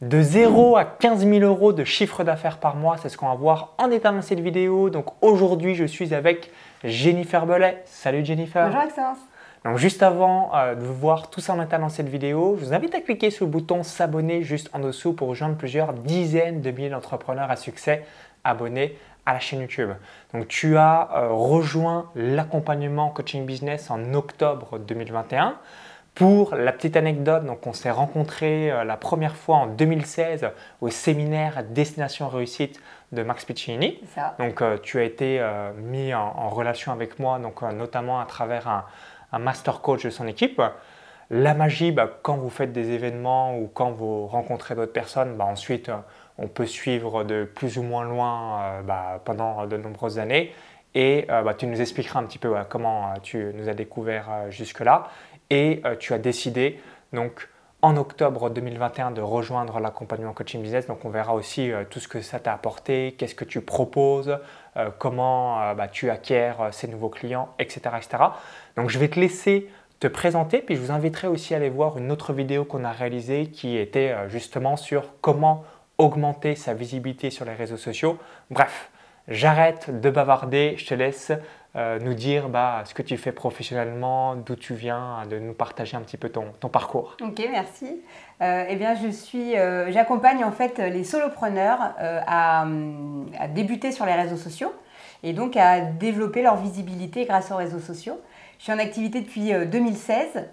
De 0 à 15 000 euros de chiffre d'affaires par mois, c'est ce qu'on va voir en détail dans cette vidéo. Donc aujourd'hui, je suis avec Jennifer Bellet. Salut Jennifer. Bonjour Excellence. Donc juste avant euh, de voir tout ça en détail dans cette vidéo, je vous invite à cliquer sur le bouton s'abonner juste en dessous pour rejoindre plusieurs dizaines de milliers d'entrepreneurs à succès abonnés à la chaîne YouTube. Donc tu as euh, rejoint l'accompagnement coaching business en octobre 2021. Pour la petite anecdote, donc on s'est rencontrés euh, la première fois en 2016 au séminaire Destination Réussite de Max Piccinini. Donc euh, tu as été euh, mis en, relation avec moi, donc, notamment à travers un, master coach de son équipe. La magie, bah, quand vous faites des événements ou quand vous rencontrez d'autres personnes, bah, ensuite on peut suivre de plus ou moins loin bah, pendant de nombreuses années. Et tu nous expliqueras un petit peu comment tu nous as découvert jusque-là et euh, tu as décidé donc en octobre 2021 de rejoindre l'accompagnement coaching business. Donc on verra aussi euh, tout ce que ça t'a apporté, qu'est-ce que tu proposes, euh, comment bah, tu acquiers ces nouveaux clients, etc., etc. Donc je vais te laisser te présenter, puis je vous inviterai aussi à aller voir une autre vidéo qu'on a réalisée qui était justement sur comment augmenter sa visibilité sur les réseaux sociaux. Bref, j'arrête de bavarder, je te laisse nous dire bah, ce que tu fais professionnellement, d'où tu viens, de nous partager un petit peu ton, ton parcours. Ok, merci. Euh, eh bien, je suis, euh, j'accompagne en fait les solopreneurs à, à, débuter sur les réseaux sociaux et donc à développer leur visibilité grâce aux réseaux sociaux. Je suis en activité depuis 2016,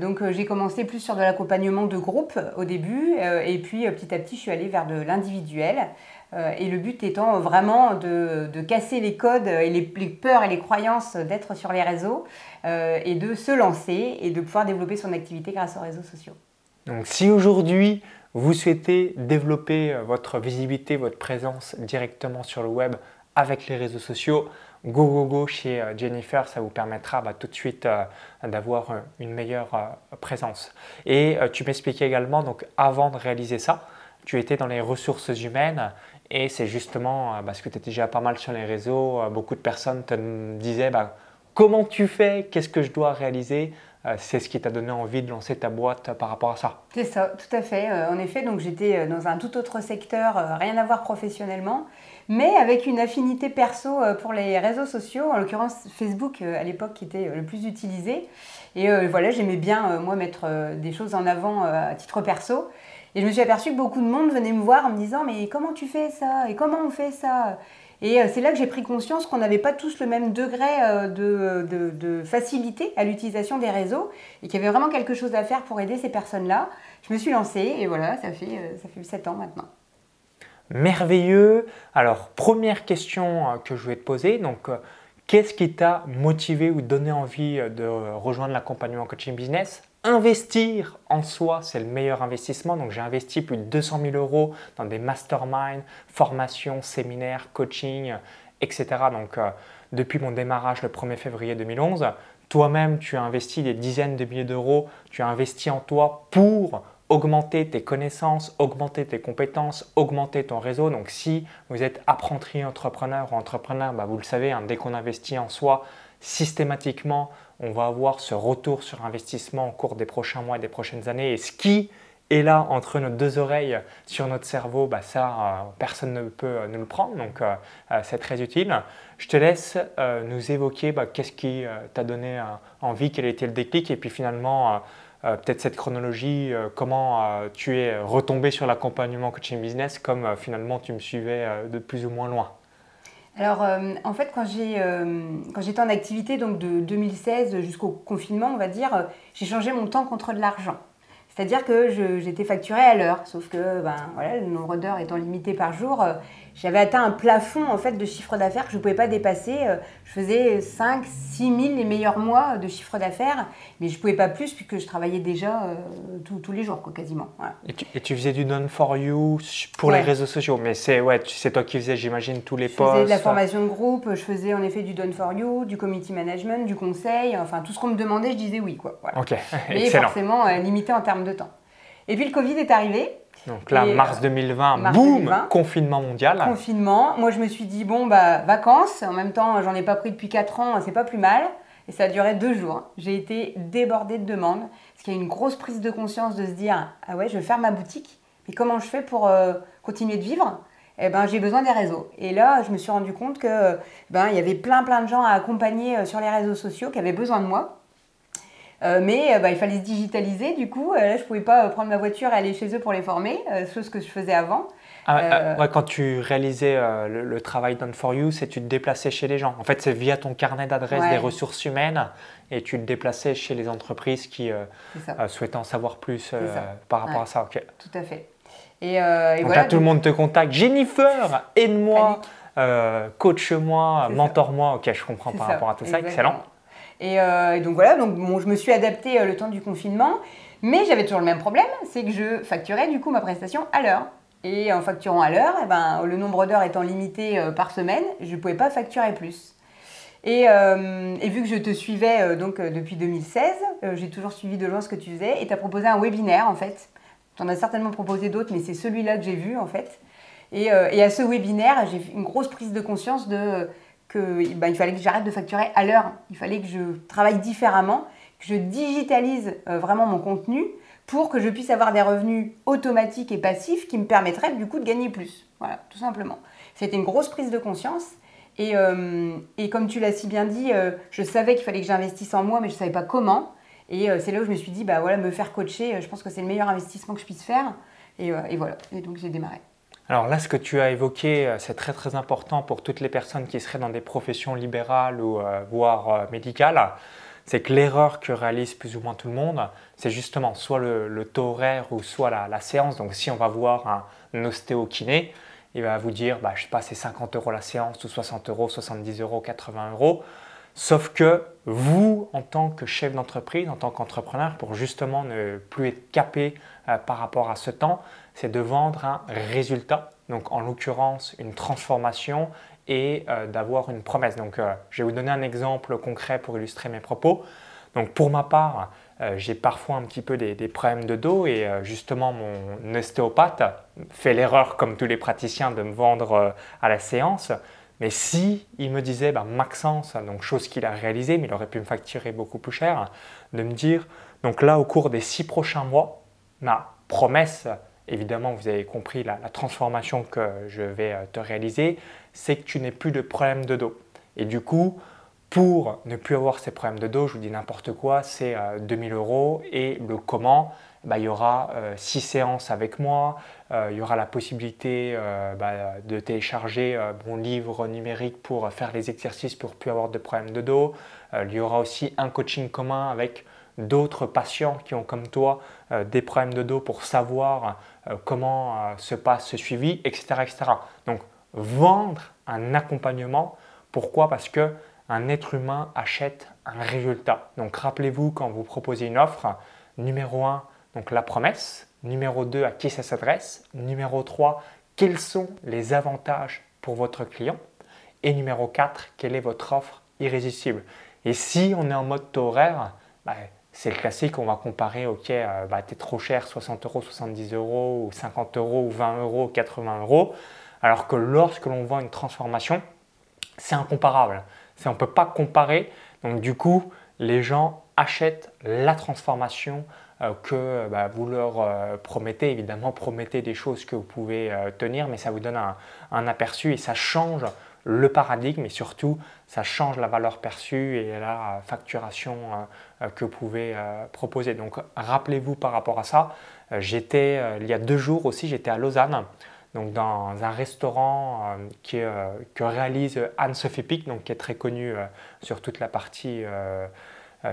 donc j'ai commencé plus sur de l'accompagnement de groupe au début et puis petit à petit je suis allée vers de l'individuel. Euh, et le but étant vraiment de, casser les codes et les, peurs et les croyances d'être sur les réseaux euh, et de se lancer et de pouvoir développer son activité grâce aux réseaux sociaux. Donc si aujourd'hui vous souhaitez développer euh, votre visibilité, votre présence directement sur le web avec les réseaux sociaux, go go go chez Jennifer, ça vous permettra bah, tout de suite d'avoir une meilleure présence. Et tu m'expliquais également, donc avant de réaliser ça, tu étais dans les ressources humaines et c'est justement euh, parce que tu étais déjà pas mal sur les réseaux, euh, beaucoup de personnes te disaient bah, comment tu fais, qu'est-ce que je dois réaliser? Euh, c'est ce qui t'a donné envie de lancer ta boîte par rapport à ça. C'est ça, tout à fait. En effet, donc j'étais dans un tout autre secteur, rien à voir professionnellement, mais avec une affinité perso pour les réseaux sociaux, en l'occurrence Facebook à l'époque qui était le plus utilisé. Et voilà, j'aimais bien moi mettre des choses en avant à titre perso. Et je me suis aperçue que beaucoup de monde venait me voir en me disant Mais comment tu fais ça? Et comment on fait ça? Et euh, c'est là que j'ai pris conscience qu'on n'avait pas tous le même degré euh, de, facilité à l'utilisation des réseaux et qu'il y avait vraiment quelque chose à faire pour aider ces personnes-là. Je me suis lancée et voilà, ça fait, euh, ça fait 7 ans maintenant. Merveilleux. Alors, première question que je vais te poser. Donc, qu'est-ce qui t'a motivé ou donné envie de rejoindre l'accompagnement coaching business? Investir en soi, c'est le meilleur investissement. Donc j'ai investi plus de 200 000 euros dans des masterminds, formations, séminaires, coaching, etc. Donc euh, depuis mon démarrage le 1er février 2011, toi-même tu as investi des dizaines de milliers d'euros, tu as investi en toi pour augmenter tes connaissances, augmenter tes compétences, augmenter ton réseau. Donc si vous êtes apprenti entrepreneur ou entrepreneur, bah, vous le savez, hein, dès qu'on investit en soi, systématiquement, on va avoir ce retour sur investissement au cours des prochains mois et des prochaines années. Et ce qui est là entre nos deux oreilles sur notre cerveau, bah ça, euh, personne ne peut euh, nous le prendre, donc euh, c'est très utile. Je te laisse nous évoquer bah, qu'est-ce qui t'a donné envie, quel était le déclic, et puis finalement, peut-être cette chronologie, comment tu es retombé sur l'accompagnement coaching business, comme finalement tu me suivais de plus ou moins loin. Alors, euh, en fait, euh, quand j'étais en activité, donc de 2016 jusqu'au confinement, on va dire, euh, j'ai changé mon temps contre de l'argent. C'est-à-dire que j'étais facturée à l'heure, sauf que ben, voilà, le nombre d'heures étant limité par jour, j'avais atteint un plafond en fait de chiffre d'affaires que je ne pouvais pas dépasser. Euh, je faisais 5, 6 000 les meilleurs mois de chiffre d'affaires, mais je ne pouvais pas plus puisque je travaillais déjà euh, tous les jours, quasiment. Et, tu, faisais du done for you pour les réseaux sociaux, mais c'est ouais, toi qui faisais, j'imagine, tous les posts. Je faisais de la formation de groupe, je faisais en effet du done for you, du community management, du conseil, enfin tout ce qu'on me demandait, je disais oui. Quoi, Ok, Mais forcément euh, limité en termes de temps. Et puis le Covid est arrivé. Donc là, mars 2020, euh, boum, confinement mondial. Confinement. Moi, je me suis dit, bon, bah, vacances. En même temps, j'en ai pas pris depuis 4 ans, c'est pas plus mal. Et ça a duré deux jours. J'ai été débordée de demandes. Parce qu'il y a une grosse prise de conscience de se dire, ah ouais, je vais faire ma boutique. Et comment je fais pour continuer de vivre? Eh ben, j'ai besoin des réseaux. Et là, je me suis rendu compte que ben, il y avait plein plein de gens à accompagner sur les réseaux sociaux qui avaient besoin de moi. Mais ben, il fallait se digitaliser, du coup, là, je ne pouvais pas prendre ma voiture et aller chez eux pour les former, chose que je faisais avant. Ah, euh, ah, quand tu réalisais euh, le, travail Done for You, c'est tu te déplaçais chez les gens. En fait, c'est via ton carnet d'adresse des ressources humaines et tu te déplaçais chez les entreprises qui euh, souhaitaient en savoir plus par rapport à ça. Tout à fait. Et, donc là, tout le monde te contacte. Jennifer, aide-moi, coach-moi, mentor-moi. Ok, je comprends par rapport à tout ça. Excellent. Et, donc voilà, donc, bon, je me suis adaptée le temps du confinement. Mais j'avais toujours le même problème, c'est que je facturais du coup ma prestation à l'heure. Et en facturant à l'heure, eh ben, le nombre d'heures étant limité euh, par semaine, je ne pouvais pas facturer plus. Et, euh, vu que je te suivais euh, donc depuis 2016, j'ai toujours suivi de loin ce que tu faisais et tu as proposé un webinaire en fait. Tu en as certainement proposé d'autres, mais c'est celui-là que j'ai vu en fait. Et, à ce webinaire, j'ai une grosse prise de conscience de que ben, fallait que j'arrête de facturer à l'heure. Il fallait que je travaille différemment, que je digitalise vraiment mon contenu pour que je puisse avoir des revenus automatiques et passifs qui me permettraient du coup de gagner plus. Voilà, tout simplement. C'était une grosse prise de conscience. Et, euh, comme tu l'as si bien dit, euh, je savais qu'il fallait que j'investisse en moi, mais je ne savais pas comment. Et euh, c'est là où je me suis dit, bah voilà, me faire coacher, je pense que c'est le meilleur investissement que je puisse faire. Et, et voilà, et donc j'ai démarré. Alors là, ce que tu as évoqué, c'est très très important pour toutes les personnes qui seraient dans des professions libérales ou voire médicales c'est que l'erreur que réalise plus ou moins tout le monde, c'est justement soit le, taux horaire ou soit la, séance. Donc si on va voir un, ostéokiné, il va vous dire, bah, je sais pas, c'est 50 euros la séance ou 60 euros, 70 euros, 80 euros. Sauf que vous, en tant que chef d'entreprise, en tant qu'entrepreneur, pour justement ne plus être capé euh, par rapport à ce temps, c'est de vendre un résultat. Donc en l'occurrence, une transformation et euh, d'avoir une promesse. Donc, euh, je vais vous donner un exemple concret pour illustrer mes propos. Donc, pour ma part, euh, j'ai parfois un petit peu des, problèmes de dos et justement, mon ostéopathe fait l'erreur, comme tous les praticiens, de me vendre à la séance. Mais si il me disait, bah, Maxence, donc chose qu'il a réalisée, mais il aurait pu me facturer beaucoup plus cher, de me dire, donc là, au cours des six prochains mois, ma promesse, évidemment, vous avez compris la, transformation que je vais euh, te réaliser, c'est que tu n'aies plus de problème de dos. Et du coup, pour ne plus avoir ces problèmes de dos, je vous dis n'importe quoi, c'est 2000 euh, euros. Et le comment, bah, il y aura 6 euh, séances avec moi, il y aura la possibilité bah, de télécharger mon livre numérique pour faire les exercices pour plus avoir de problèmes de dos. il y aura aussi un coaching commun avec d'autres patients qui ont comme toi euh, des problèmes de dos pour savoir euh, comment euh, se passe ce suivi, etc., etc. Donc vendre un accompagnement, pourquoi? Parce que un être humain achète un résultat. Donc rappelez-vous quand vous proposez une offre, numéro 1, donc la promesse, numéro 2, à qui ça s'adresse, numéro 3, quels sont les avantages pour votre client, et numéro 4, quelle est votre offre irrésistible. Et si on est en mode taux horaire, bah, c'est le classique, on va comparer, ok, euh, bah, t'es trop cher, 60 euros, 70 euros, ou 50 euros, ou 20 euros, 80 euros. Alors que lorsque l'on voit une transformation, c'est incomparable. on ne peut pas comparer. Donc du coup, les gens achètent la transformation euh, que bah, vous leur euh, promettez. Évidemment, promettez des choses que vous pouvez tenir, mais ça vous donne un aperçu et ça change le paradigme et surtout ça change la valeur perçue et la facturation euh, euh, que vous pouvez euh, proposer. Donc rappelez-vous par rapport à ça, j'étais il y a deux jours aussi, j'étais à Lausanne. Donc dans un restaurant qui, que réalise Anne-Sophie Pic, donc qui est très connu sur toute la partie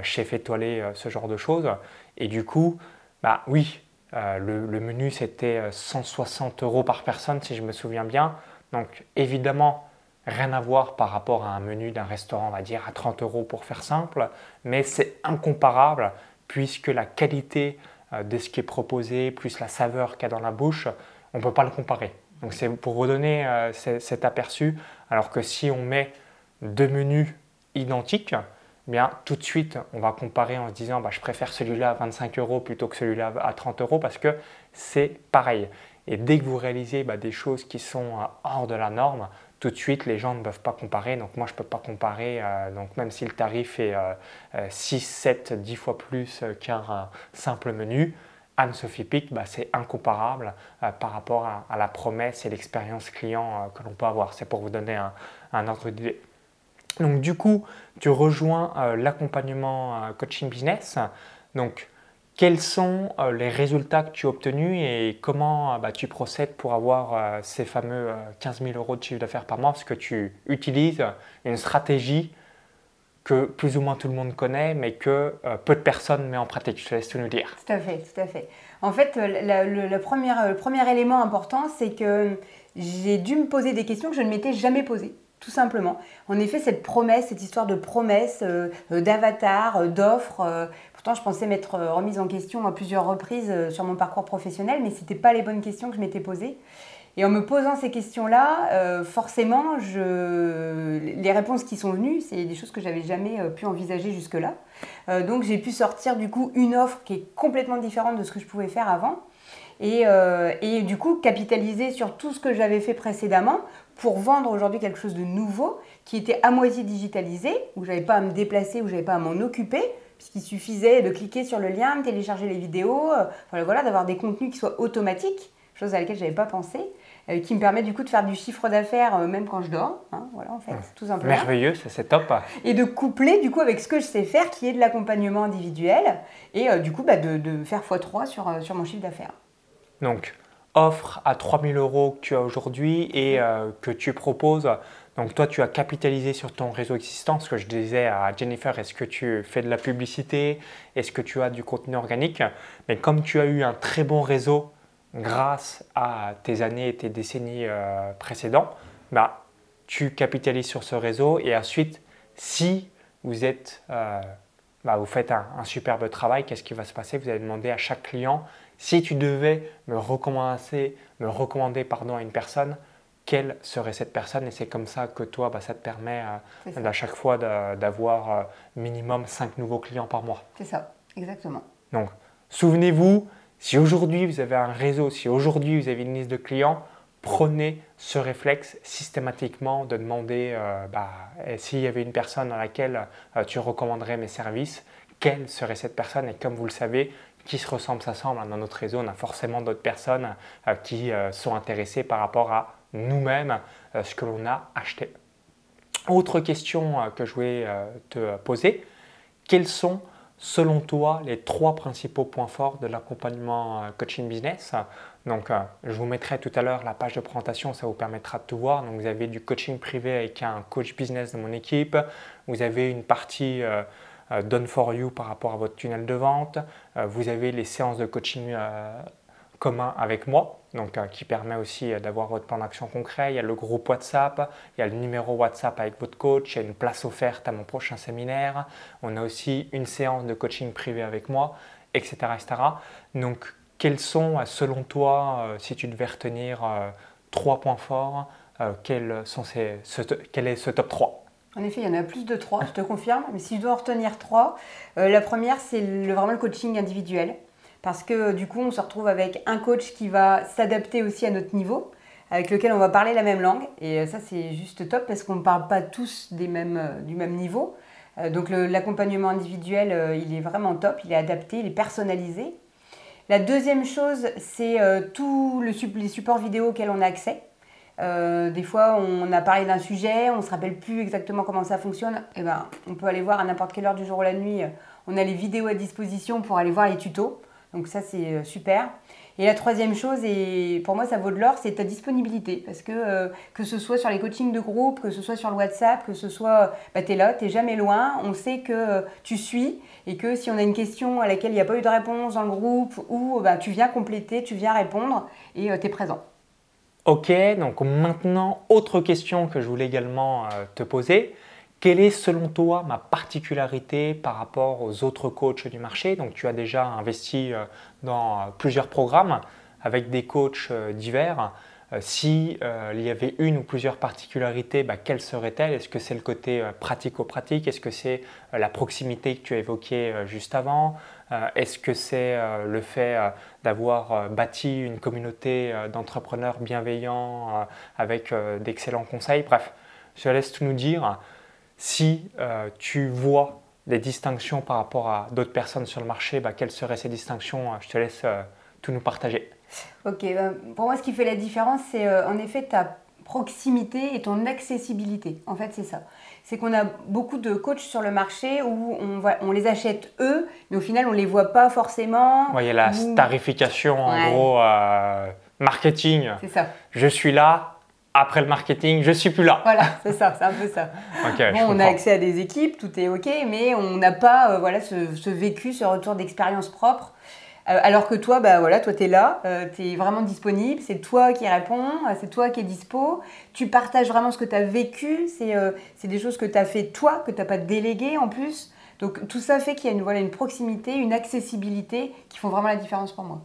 chef étoilé, ce genre de choses. Et du coup, bah oui, le, menu c'était 160 euros par personne si je me souviens bien. Donc évidemment, Rien à voir par rapport à un menu d'un restaurant, on va dire à 30 euros pour faire simple, mais c'est incomparable puisque la qualité euh, de ce qui est proposé, plus la saveur qu'il y a dans la bouche, on ne peut pas le comparer. Donc c'est pour vous donner euh, cet aperçu, alors que si on met deux menus identiques, eh bien tout de suite on va comparer en se disant bah, je préfère celui-là à 25 euros plutôt que celui-là à 30 euros parce que c'est pareil. Et dès que vous réalisez bah, des choses qui sont euh, hors de la norme, tout de suite, les gens ne peuvent pas comparer. Donc moi, je ne peux pas comparer. Euh, donc même si le tarif est 6, 7, 10 fois plus qu'un simple menu, Anne-Sophie Pic, bah, c'est incomparable par rapport à, la promesse et l'expérience client que l'on peut avoir. C'est pour vous donner un, un ordre d'idée. Donc du coup, tu rejoins l'accompagnement coaching business. Donc quels sont euh, les résultats que tu as obtenus et comment euh, bah, tu procèdes pour avoir euh, ces fameux 15 000 euros de chiffre d'affaires par mois? Parce que tu utilises une stratégie que plus ou moins tout le monde connaît, mais que peu de personnes mettent en pratique. Je te laisse tout nous dire. Tout à fait, tout à fait. En fait, le, premier, le premier élément important, c'est que j'ai dû me poser des questions que je ne m'étais jamais posées tout simplement. En effet, cette promesse, cette histoire de promesse, d'avatar, d'offres, je pensais m'être euh, remise en question à plusieurs reprises euh, sur mon parcours professionnel, mais ce n'étaient pas les bonnes questions que je m'étais posées. Et en me posant ces questions-là, euh, forcément, je... les réponses qui sont venues, c'est des choses que j'avais jamais pu envisager jusque-là. donc j'ai pu sortir du coup une offre qui est complètement différente de ce que je pouvais faire avant. Et, et du coup capitaliser sur tout ce que j'avais fait précédemment pour vendre aujourd'hui quelque chose de nouveau qui était à moitié digitalisé, où j'avais pas à me déplacer, où j'avais pas à m'en occuper, puisqu'il suffisait de cliquer sur le lien, de télécharger les vidéos, euh, voilà, d'avoir des contenus qui soient automatiques, chose à laquelle je n'avais pas pensé, euh, qui me permet du coup de faire du chiffre d'affaires euh, même quand je dors, hein, voilà en fait, tout simplement. Merveilleux, c'est top. Et de coupler du coup avec ce que je sais faire, qui est de l'accompagnement individuel, et du coup bah, de, faire x3 sur, sur mon chiffre d'affaires. Donc, offre à 3000 euros que tu as aujourd'hui et que tu proposes. Donc toi, tu as capitalisé sur ton réseau existant, ce que je disais à Jennifer, est-ce que tu fais de la publicité, est-ce que tu as du contenu organique? Mais comme tu as eu un très bon réseau grâce à tes années et tes décennies euh, précédentes, bah, tu capitalises sur ce réseau et ensuite, si vous êtes, euh, bah, vous faites un, superbe travail, qu'est-ce qui va se passer? Vous allez demander à chaque client si tu devais me recommander, me recommander pardon, à une personne, quelle serait cette personne? Et c'est comme ça que toi, bah, ça te permet euh, à chaque fois d'avoir euh, minimum 5 nouveaux clients par mois. C'est ça, exactement. Donc, souvenez-vous, si aujourd'hui vous avez un réseau, si aujourd'hui vous avez une liste de clients, prenez ce réflexe systématiquement de demander euh, bah, s'il y avait une personne à laquelle tu recommanderais mes services, quelle serait cette personne? Et comme vous le savez, qui se ressemble s'assemble. Dans notre réseau, on a forcément d'autres personnes qui sont intéressées par rapport à nous-mêmes euh, ce que l'on a acheté. Autre question euh, que je voulais euh, te poser, quels sont selon toi les trois principaux points forts de l'accompagnement coaching business? Donc, je vous mettrai tout à l'heure la page de présentation, ça vous permettra de tout voir. Donc, vous avez du coaching privé avec un coach business de mon équipe. Vous avez une partie done for you par rapport à votre tunnel de vente. vous avez les séances de coaching commun avec moi, donc euh, qui permet aussi euh, d'avoir votre plan d'action concret. Il y a le groupe WhatsApp, il y a le numéro WhatsApp avec votre coach, il y a une place offerte à mon prochain séminaire. On a aussi une séance de coaching privé avec moi, etc. etc. Donc, quels sont, euh, selon toi, si tu devais retenir trois points forts, quels sont ces, quel est ce top 3 en effet, il y en a plus de trois, je te confirme. Mais si je dois en retenir trois, la première, c'est vraiment le coaching individuel parce que du coup, on se retrouve avec un coach qui va s'adapter aussi à notre niveau, avec lequel on va parler la même langue. Et ça, c'est juste top parce qu'on ne parle pas tous euh, du même niveau. Euh, donc l'accompagnement individuel, euh, il est vraiment top, il est adapté, il est personnalisé. La deuxième chose, c'est tous les supports vidéo auxquels on a accès. Des fois, on a parlé d'un sujet, on ne se rappelle plus exactement comment ça fonctionne. Eh ben, on peut aller voir à n'importe quelle heure du jour ou la nuit. On a les vidéos à disposition pour aller voir les tutos. Donc ça, c'est euh, super. Et la troisième chose, et pour moi ça vaut de l'or, c'est ta disponibilité. Parce que euh, que ce soit sur les coachings de groupe, que ce soit sur WhatsApp, que ce soit, bah, tu es là, tu jamais loin, on sait que euh, tu suis et que si on a une question à laquelle il n'y a pas eu de réponse dans le groupe, ou bah, tu viens compléter, tu viens répondre et tu es présent. Ok, donc maintenant, autre question que je voulais également te poser. Quelle est selon toi ma particularité par rapport aux autres coachs du marché? Donc tu as déjà investi euh, dans euh, plusieurs programmes avec des coachs euh, divers. S'il il y avait une ou plusieurs particularités, bah, quelles seraient-elles? Est-ce que c'est le côté pratico-pratique? Est-ce que c'est la proximité que tu as évoquée juste avant? Est-ce que c'est le fait d'avoir bâti une communauté d'entrepreneurs bienveillants avec d'excellents conseils? Bref, je te laisse tout nous dire si euh, tu vois des distinctions par rapport à d'autres personnes sur le marché, bah, quelles seraient ces distinctions? Je te laisse tout nous partager. Ok, bah, pour moi, ce qui fait la différence, c'est en effet ta proximité et ton accessibilité. En fait, c'est ça. C'est qu'on a beaucoup de coachs sur le marché où on, on les achète eux, mais au final, on ne les voit pas forcément. Il y a la starification, en gros, euh, marketing. C'est ça. Je suis là, après le marketing, je suis plus là. Voilà, c'est ça, c'est un peu ça. bon, on a accès à des équipes, tout est OK, mais on n'a pas euh, voilà, ce, ce, vécu, ce retour d'expérience propre. Euh, alors que toi, bah voilà, toi tu es là, euh, tu es vraiment disponible, c'est toi qui réponds, euh, c'est toi qui es dispo, tu partages vraiment ce que tu as vécu, c'est des choses que tu as fait toi, que tu n'as pas délégué en plus. Donc tout ça fait qu'il y a une, voilà, une proximité, une accessibilité qui font vraiment la différence pour moi.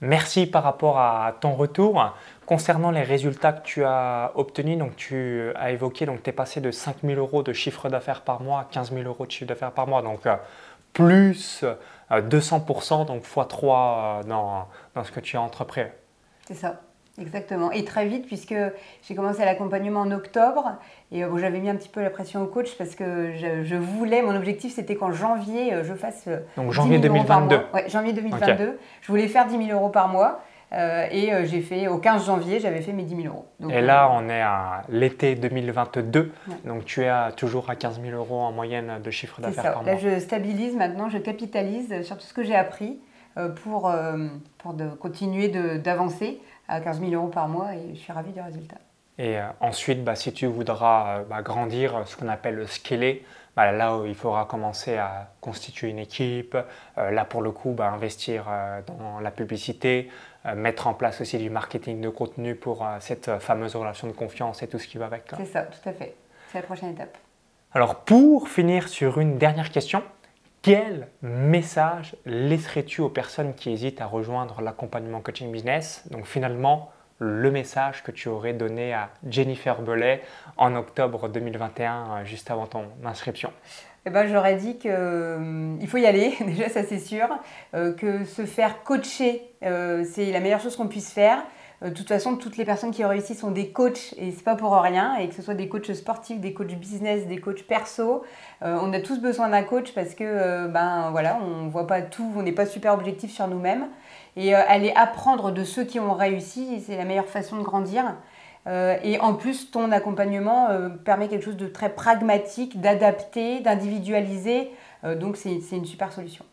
Merci par rapport à ton retour. Concernant les résultats que tu as obtenus, donc tu as évoqué, donc tu es passé de 5 000 euros de chiffre d'affaires par mois à 15 000 euros de chiffre d'affaires par mois. Donc plus 200%, donc x3 euh, dans, dans ce que tu as entrepris. C'est ça. Exactement. Et très vite, puisque j'ai commencé l'accompagnement en octobre, et euh, bon, j'avais mis un petit peu la pression au coach parce que je, voulais, mon objectif c'était qu'en janvier, euh, je fasse. Donc janvier 2022. Ouais, janvier 2022. Je voulais faire 10 000 euros par mois. Euh, et euh, j'ai fait, au 15 janvier, j'avais fait mes 10 000 euros. et là, on est à l'été 2022. Donc, tu es toujours à 15 000 euros en moyenne de chiffre d'affaires par mois. Là, je stabilise maintenant, je capitalise sur tout ce que j'ai appris euh, pour, pour de, continuer d'avancer à 15 000 euros par mois et je suis ravie du résultat. Et ensuite, bah, si tu voudras bah, grandir, ce qu'on appelle le scaler, bah, là où il faudra commencer à constituer une équipe, là pour le coup, bah, investir dans la publicité, euh, mettre en place aussi du marketing de contenu pour euh, cette euh, fameuse relation de confiance et tout ce qui va avec. C'est ça, tout à fait. C'est la prochaine étape. Alors pour finir sur une dernière question, quel message laisserais-tu aux personnes qui hésitent à rejoindre l'accompagnement coaching business? Donc finalement, le message que tu aurais donné à Jennifer Belay en octobre 2021, juste avant ton inscription eh ben, j'aurais dit qu'il euh, faut y aller, déjà ça c'est sûr, euh, que se faire coacher, euh, c'est la meilleure chose qu'on puisse faire. De toute façon, toutes les personnes qui réussissent sont des coachs et c'est pas pour rien. Et que ce soit des coachs sportifs, des coachs business, des coachs perso, on a tous besoin d'un coach parce que ben voilà, on voit pas tout, on n'est pas super objectif sur nous-mêmes. Et aller apprendre de ceux qui ont réussi, c'est la meilleure façon de grandir. Euh, et en plus, ton accompagnement euh, permet quelque chose de très pragmatique, d'adapté, d'individualisé. Euh, donc, c'est une super solution.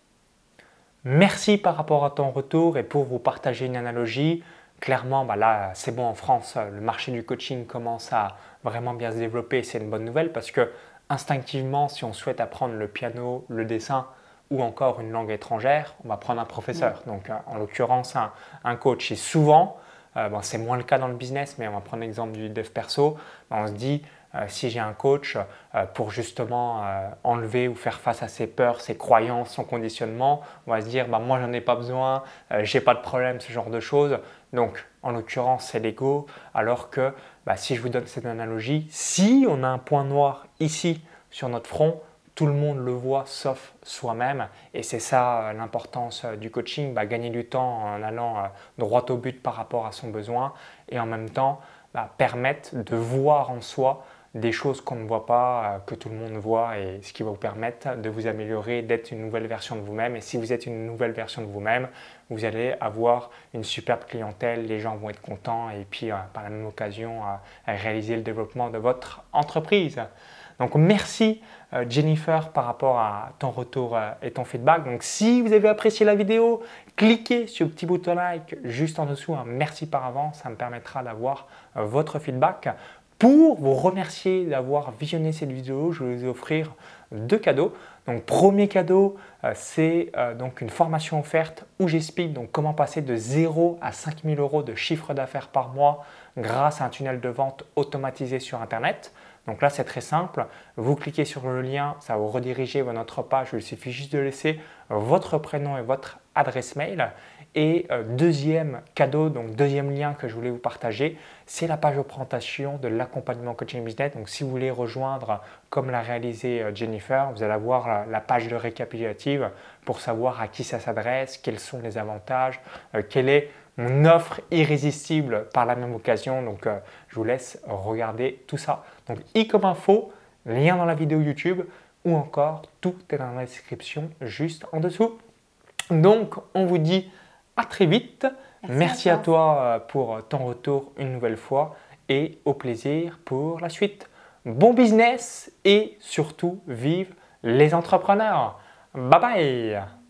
Merci par rapport à ton retour et pour vous partager une analogie. Clairement, bah là, c'est bon en France, le marché du coaching commence à vraiment bien se développer. C'est une bonne nouvelle parce que instinctivement, si on souhaite apprendre le piano, le dessin ou encore une langue étrangère, on va prendre un professeur. Donc, en l'occurrence, un, un coach. Et souvent, euh, c'est moins le cas dans le business, mais on va prendre l'exemple du dev perso. on se dit, euh, si j'ai un coach euh, pour justement enlever ou faire face à ses peurs, ses croyances, son conditionnement, on va se dire, bah, moi j'en ai pas besoin, j'ai pas de problème, ce genre de choses. Donc, en l'occurrence, c'est l'ego. Alors que, bah, si je vous donne cette analogie, si on a un point noir ici sur notre front, tout le monde le voit sauf soi-même. Et c'est ça euh, l'importance euh, du coaching, bah, gagner du temps en allant euh, droit au but par rapport à son besoin et en même temps bah, permettre de voir en soi des choses qu'on ne voit pas, que tout le monde voit et ce qui va vous permettre de vous améliorer, d'être une nouvelle version de vous-même. Et si vous êtes une nouvelle version de vous-même, vous allez avoir une superbe clientèle, les gens vont être contents et puis par la même occasion réaliser le développement de votre entreprise. Donc merci euh, Jennifer par rapport à ton retour euh, et ton feedback. Donc si vous avez apprécié la vidéo, cliquez sur le petit bouton like juste en dessous. Merci par avance, ça me permettra d'avoir euh, votre feedback. Pour vous remercier d'avoir visionné cette vidéo, je vais vous offrir deux cadeaux. Donc premier cadeau, c'est donc une formation offerte où j'explique comment passer de 0 à 5000 euros de chiffre d'affaires par mois grâce à un tunnel de vente automatisé sur Internet. Donc là, c'est très simple. Vous cliquez sur le lien, ça vous rediriger vers notre page. Il suffit juste de laisser votre prénom et votre adresse mail. Et euh, deuxième cadeau, donc deuxième lien que je voulais vous partager, c'est la page de présentation de l'accompagnement coaching business. Donc si vous voulez rejoindre, comme l'a réalisé euh, Jennifer, vous allez avoir la, page de récapitulative pour savoir à qui ça s'adresse, quels sont les avantages, euh, quel est mon offre irrésistible par la même occasion. Donc, je vous laisse regarder tout ça. Donc, i comme info, lien dans la vidéo YouTube. ou encore tout est dans la description juste en dessous. Donc on vous dit à très vite. Merci, à, toi. Euh, pour ton retour une nouvelle fois et au plaisir pour la suite. Bon business et surtout vive les entrepreneurs. Bye bye